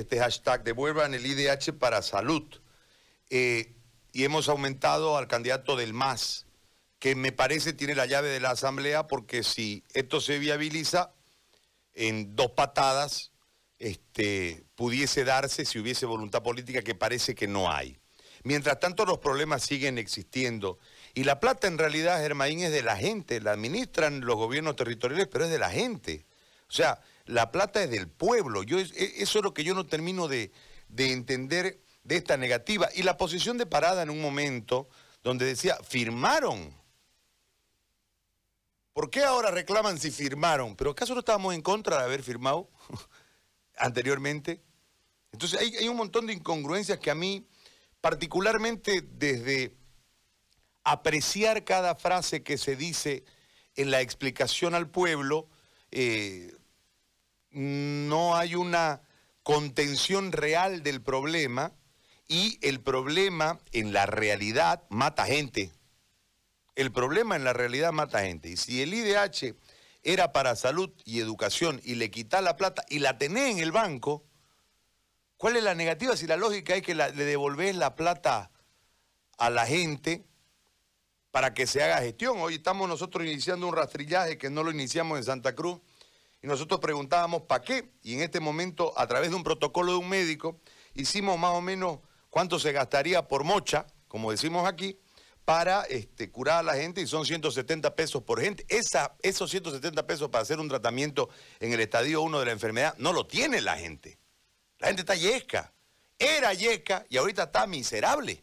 este hashtag, devuelvan el IDH para salud. Eh, y hemos aumentado al candidato del MAS, que me parece tiene la llave de la Asamblea, porque si esto se viabiliza en dos patadas, este, pudiese darse si hubiese voluntad política, que parece que no hay. Mientras tanto, los problemas siguen existiendo. Y la plata en realidad, Germaín, es de la gente, la administran los gobiernos territoriales, pero es de la gente. O sea, la plata es del pueblo. Yo, e, eso es lo que yo no termino de, entender de esta negativa. Y la posición de parada en un momento donde decía, firmaron. ¿Por qué ahora reclaman si firmaron? ¿Pero acaso no estábamos en contra de haber firmado anteriormente? Entonces hay, hay un montón de incongruencias que a mí, particularmente desde apreciar cada frase que se dice en la explicación al pueblo, eh, no hay una contención real del problema y el problema en la realidad mata gente. El problema en la realidad mata gente. Y si el IDH era para salud y educación y le quita la plata y la tenés en el banco, ¿cuál es la negativa? Si la lógica es que le devolvés la plata a la gente para que se haga gestión. Hoy estamos nosotros iniciando un rastrillaje que no lo iniciamos en Santa Cruz y nosotros preguntábamos para qué. Y en este momento, a través de un protocolo de un médico, hicimos más o menos cuánto se gastaría por mocha, como decimos aquí, para este, curar a la gente y son 170 pesos por gente. Esa, esos 170 pesos para hacer un tratamiento en el estadio 1 de la enfermedad no lo tiene la gente. La gente está yesca. Era yesca y ahorita está miserable.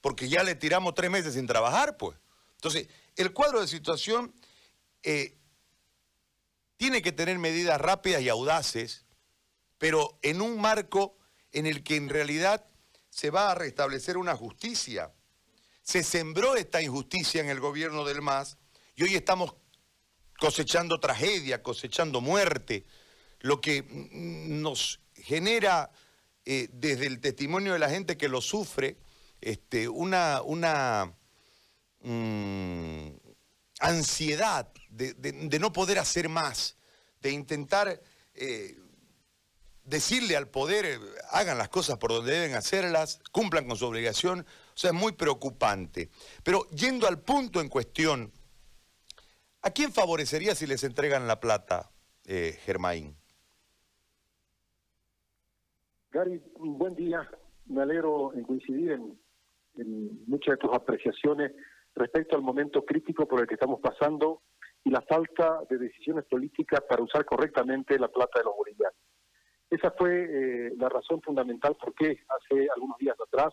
Porque ya le tiramos tres meses sin trabajar, pues. Entonces, el cuadro de situación eh, tiene que tener medidas rápidas y audaces, pero en un marco en el que en realidad se va a restablecer una justicia. Se sembró esta injusticia en el gobierno del MAS y hoy estamos cosechando tragedia, cosechando muerte, lo que nos genera eh, desde el testimonio de la gente que lo sufre este, una, una mm, ansiedad de, no poder hacer más, de intentar eh, decirle al poder, eh, hagan las cosas por donde deben hacerlas, cumplan con su obligación, o sea, es muy preocupante. Pero yendo al punto en cuestión, ¿a quién favorecería si les entregan la plata, eh, Germain? Gary, buen día. Me alegro en coincidir en, en muchas de tus apreciaciones respecto al momento crítico por el que estamos pasando y la falta de decisiones políticas para usar correctamente la plata de los bolivianos. Esa fue eh, la razón fundamental por qué hace algunos días atrás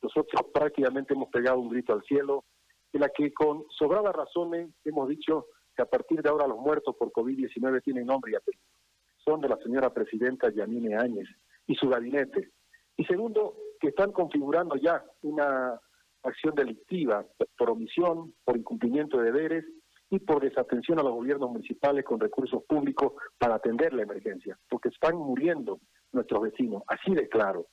nosotros prácticamente hemos pegado un grito al cielo, en la que con sobradas razones hemos dicho que a partir de ahora los muertos por COVID-19 tienen nombre y apellido. Son de la señora presidenta Yanine Áñez y su gabinete. Y segundo, que están configurando ya una acción delictiva por omisión, por incumplimiento de deberes y por desatención a los gobiernos municipales con recursos públicos para atender la emergencia, porque están muriendo nuestros vecinos, así de claro.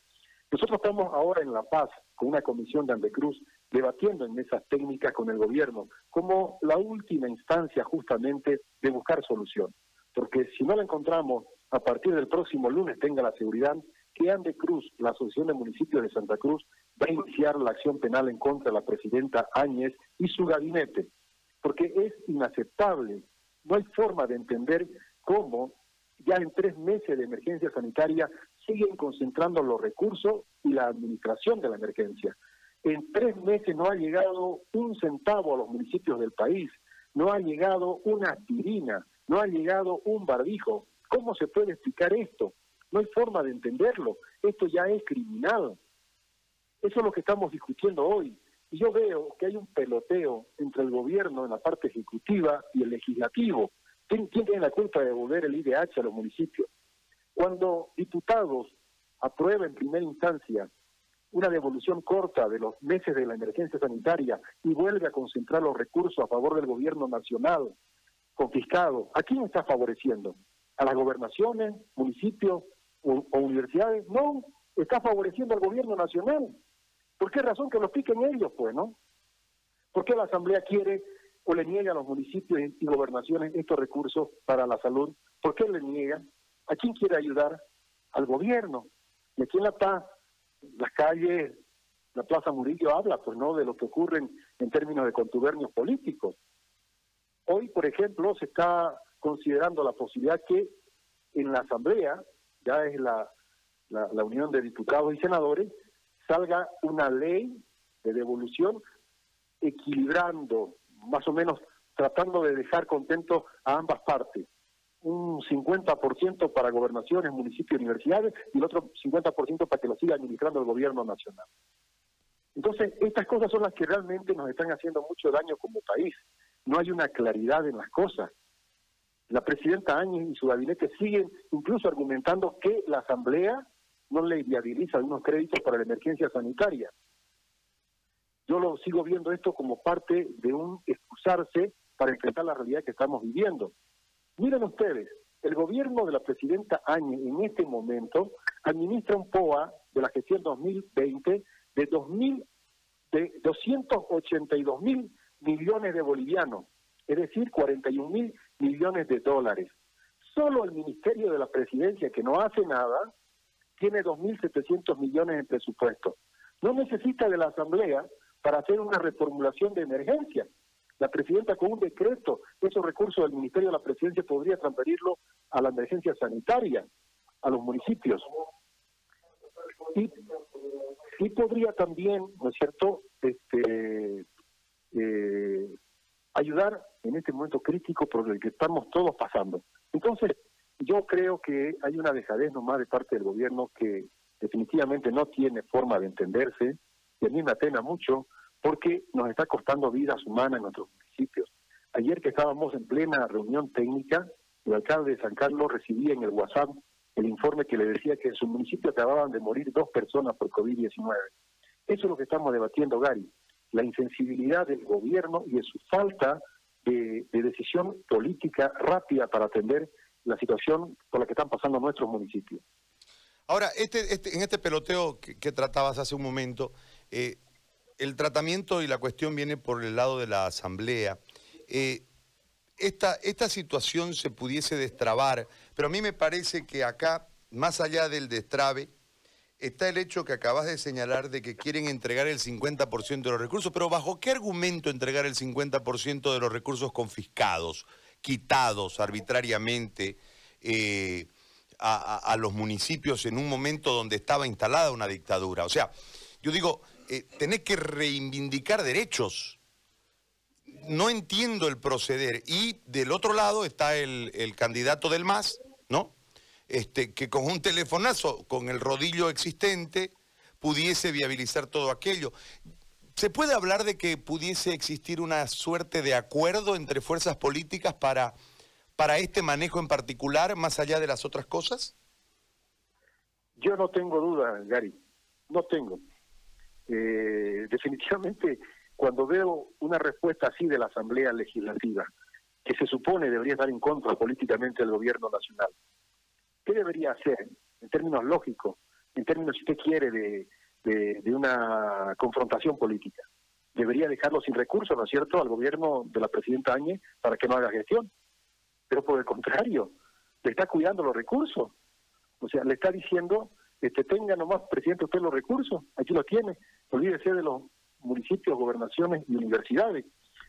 Nosotros estamos ahora en La Paz con una comisión de Andecruz debatiendo en mesas técnicas con el gobierno como la última instancia justamente de buscar solución. Porque si no la encontramos, a partir del próximo lunes tenga la seguridad que Andecruz, la Asociación de Municipios de Santa Cruz, va a iniciar la acción penal en contra de la presidenta Áñez y su gabinete, porque es inaceptable. No hay forma de entender cómo ya en tres meses de emergencia sanitaria siguen concentrando los recursos y la administración de la emergencia. En tres meses no ha llegado un centavo a los municipios del país, no ha llegado una aspirina, no ha llegado un barbijo. ¿Cómo se puede explicar esto? No hay forma de entenderlo. Esto ya es criminal. Eso es lo que estamos discutiendo hoy. Yo veo que hay un peloteo entre el gobierno en la parte ejecutiva y el legislativo. ¿Quién, tiene la culpa de devolver el IDH a los municipios? Cuando diputados aprueben en primera instancia una devolución corta de los meses de la emergencia sanitaria y vuelve a concentrar los recursos a favor del gobierno nacional confiscado, ¿a quién está favoreciendo? ¿A las gobernaciones, municipios o universidades? No, está favoreciendo al gobierno nacional. ¿Por qué razón que lo piquen ellos, pues, no? ¿Por qué la Asamblea quiere o le niega a los municipios y gobernaciones estos recursos para la salud? ¿Por qué le niega? ¿A quién quiere ayudar? al gobierno. Y aquí en La Paz, las calles, la Plaza Murillo habla, pues no, de lo que ocurre en, términos de contubernios políticos. Hoy, por ejemplo, se está considerando la posibilidad que en la Asamblea, ya es la, la Unión de Diputados y Senadores, salga una ley de devolución equilibrando, más o menos tratando de dejar contentos a ambas partes. Un 50% para gobernaciones, municipios, universidades y el otro 50% para que lo siga administrando el gobierno nacional. Entonces, estas cosas son las que realmente nos están haciendo mucho daño como país. No hay una claridad en las cosas. La presidenta Áñez y su gabinete siguen incluso argumentando que la Asamblea no le viabiliza unos créditos para la emergencia sanitaria. Yo lo sigo viendo esto como parte de un excusarse para enfrentar la realidad que estamos viviendo. Miren ustedes, el gobierno de la presidenta Áñez en este momento administra un POA de la gestión 2020 de, 2000, de 282 mil millones de bolivianos, es decir, 41 mil millones de dólares. Solo el Ministerio de la Presidencia, que no hace nada, tiene 2.700 millones en presupuesto. No necesita de la Asamblea para hacer una reformulación de emergencia. La presidenta con un decreto, esos recursos del Ministerio de la Presidencia podría transferirlo a la emergencia sanitaria, a los municipios. Y, podría también, ¿no es cierto?, este, eh, ayudar en este momento crítico por el que estamos todos pasando. Entonces, yo creo que hay una dejadez nomás de parte del gobierno que definitivamente no tiene forma de entenderse, y a mí me apena mucho porque nos está costando vidas humanas en nuestros municipios. Ayer que estábamos en plena reunión técnica, el alcalde de San Carlos recibía en el WhatsApp el informe que le decía que en su municipio acababan de morir dos personas por COVID-19. Eso es lo que estamos debatiendo, Gary, la insensibilidad del gobierno y de su falta de, decisión política rápida para atender la situación por la que están pasando nuestros municipios. Ahora, este, este, en este peloteo que, tratabas hace un momento, eh, el tratamiento y la cuestión viene por el lado de la Asamblea. Eh, esta, esta situación se pudiese destrabar, pero a mí me parece que acá, más allá del destrabe, está el hecho que acabas de señalar de que quieren entregar el 50% de los recursos, pero ¿bajo qué argumento entregar el 50% de los recursos confiscados, quitados arbitrariamente eh, a, los municipios en un momento donde estaba instalada una dictadura? O sea, yo digo, eh, tenés que reivindicar derechos. No entiendo el proceder. Y del otro lado está el, candidato del MAS, ¿no? Este, que con un telefonazo, con el rodillo existente, pudiese viabilizar todo aquello. ¿Se puede hablar de que pudiese existir una suerte de acuerdo entre fuerzas políticas para, para este manejo en particular, más allá de las otras cosas? Yo no tengo duda, Gary, no tengo. Eh, definitivamente, cuando veo una respuesta así de la Asamblea Legislativa, que se supone debería estar en contra políticamente del gobierno nacional, ¿qué debería hacer en términos lógicos, en términos, si usted quiere, de, de, una confrontación política? Debería dejarlo sin recursos, ¿no es cierto?, al gobierno de la presidenta Áñez para que no haga gestión. Pero por el contrario, le está cuidando los recursos. O sea, le está diciendo que tenga nomás, presidente, usted los recursos, aquí lo tiene, olvídese de los municipios, gobernaciones y universidades.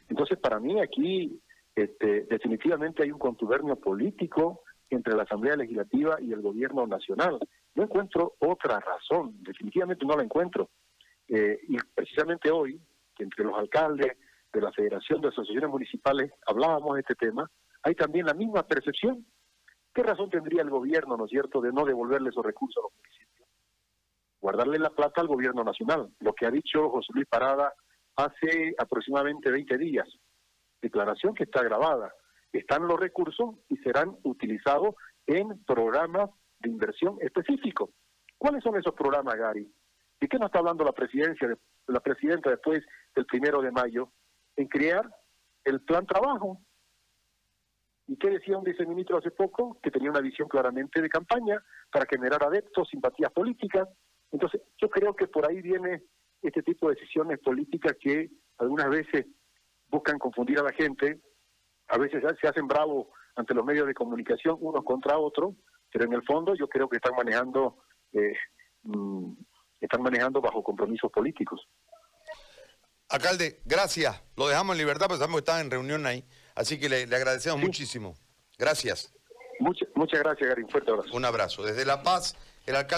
Entonces, para mí aquí este, definitivamente hay un contubernio político entre la Asamblea Legislativa y el Gobierno Nacional. No encuentro otra razón, definitivamente no la encuentro. Eh, y precisamente hoy, entre los alcaldes de la Federación de Asociaciones Municipales hablábamos de este tema, hay también la misma percepción. ¿Qué razón tendría el gobierno, no es cierto, de no devolverle esos recursos a los municipios? guardarle la plata al gobierno nacional, lo que ha dicho José Luis Parada hace aproximadamente 20 días. Declaración que está grabada. Están los recursos y serán utilizados en programas de inversión específicos. ¿Cuáles son esos programas, Gary? ¿De qué nos está hablando la presidencia, la presidenta después del primero de mayo? En crear el plan trabajo. ¿Y qué decía un viceministro hace poco? Que tenía una visión claramente de campaña para generar adeptos, simpatías políticas. Entonces, yo creo que por ahí viene este tipo de decisiones políticas que algunas veces buscan confundir a la gente, a veces se hacen bravos ante los medios de comunicación unos contra otros, pero en el fondo yo creo que están manejando, eh, mm, están manejando bajo compromisos políticos. Alcalde, gracias. Lo dejamos en libertad, porque sabemos que estaba en reunión ahí. Así que le, agradecemos muchísimo. Gracias. muchas gracias, Gary. Un fuerte abrazo. Un abrazo. Desde La Paz, el alcalde.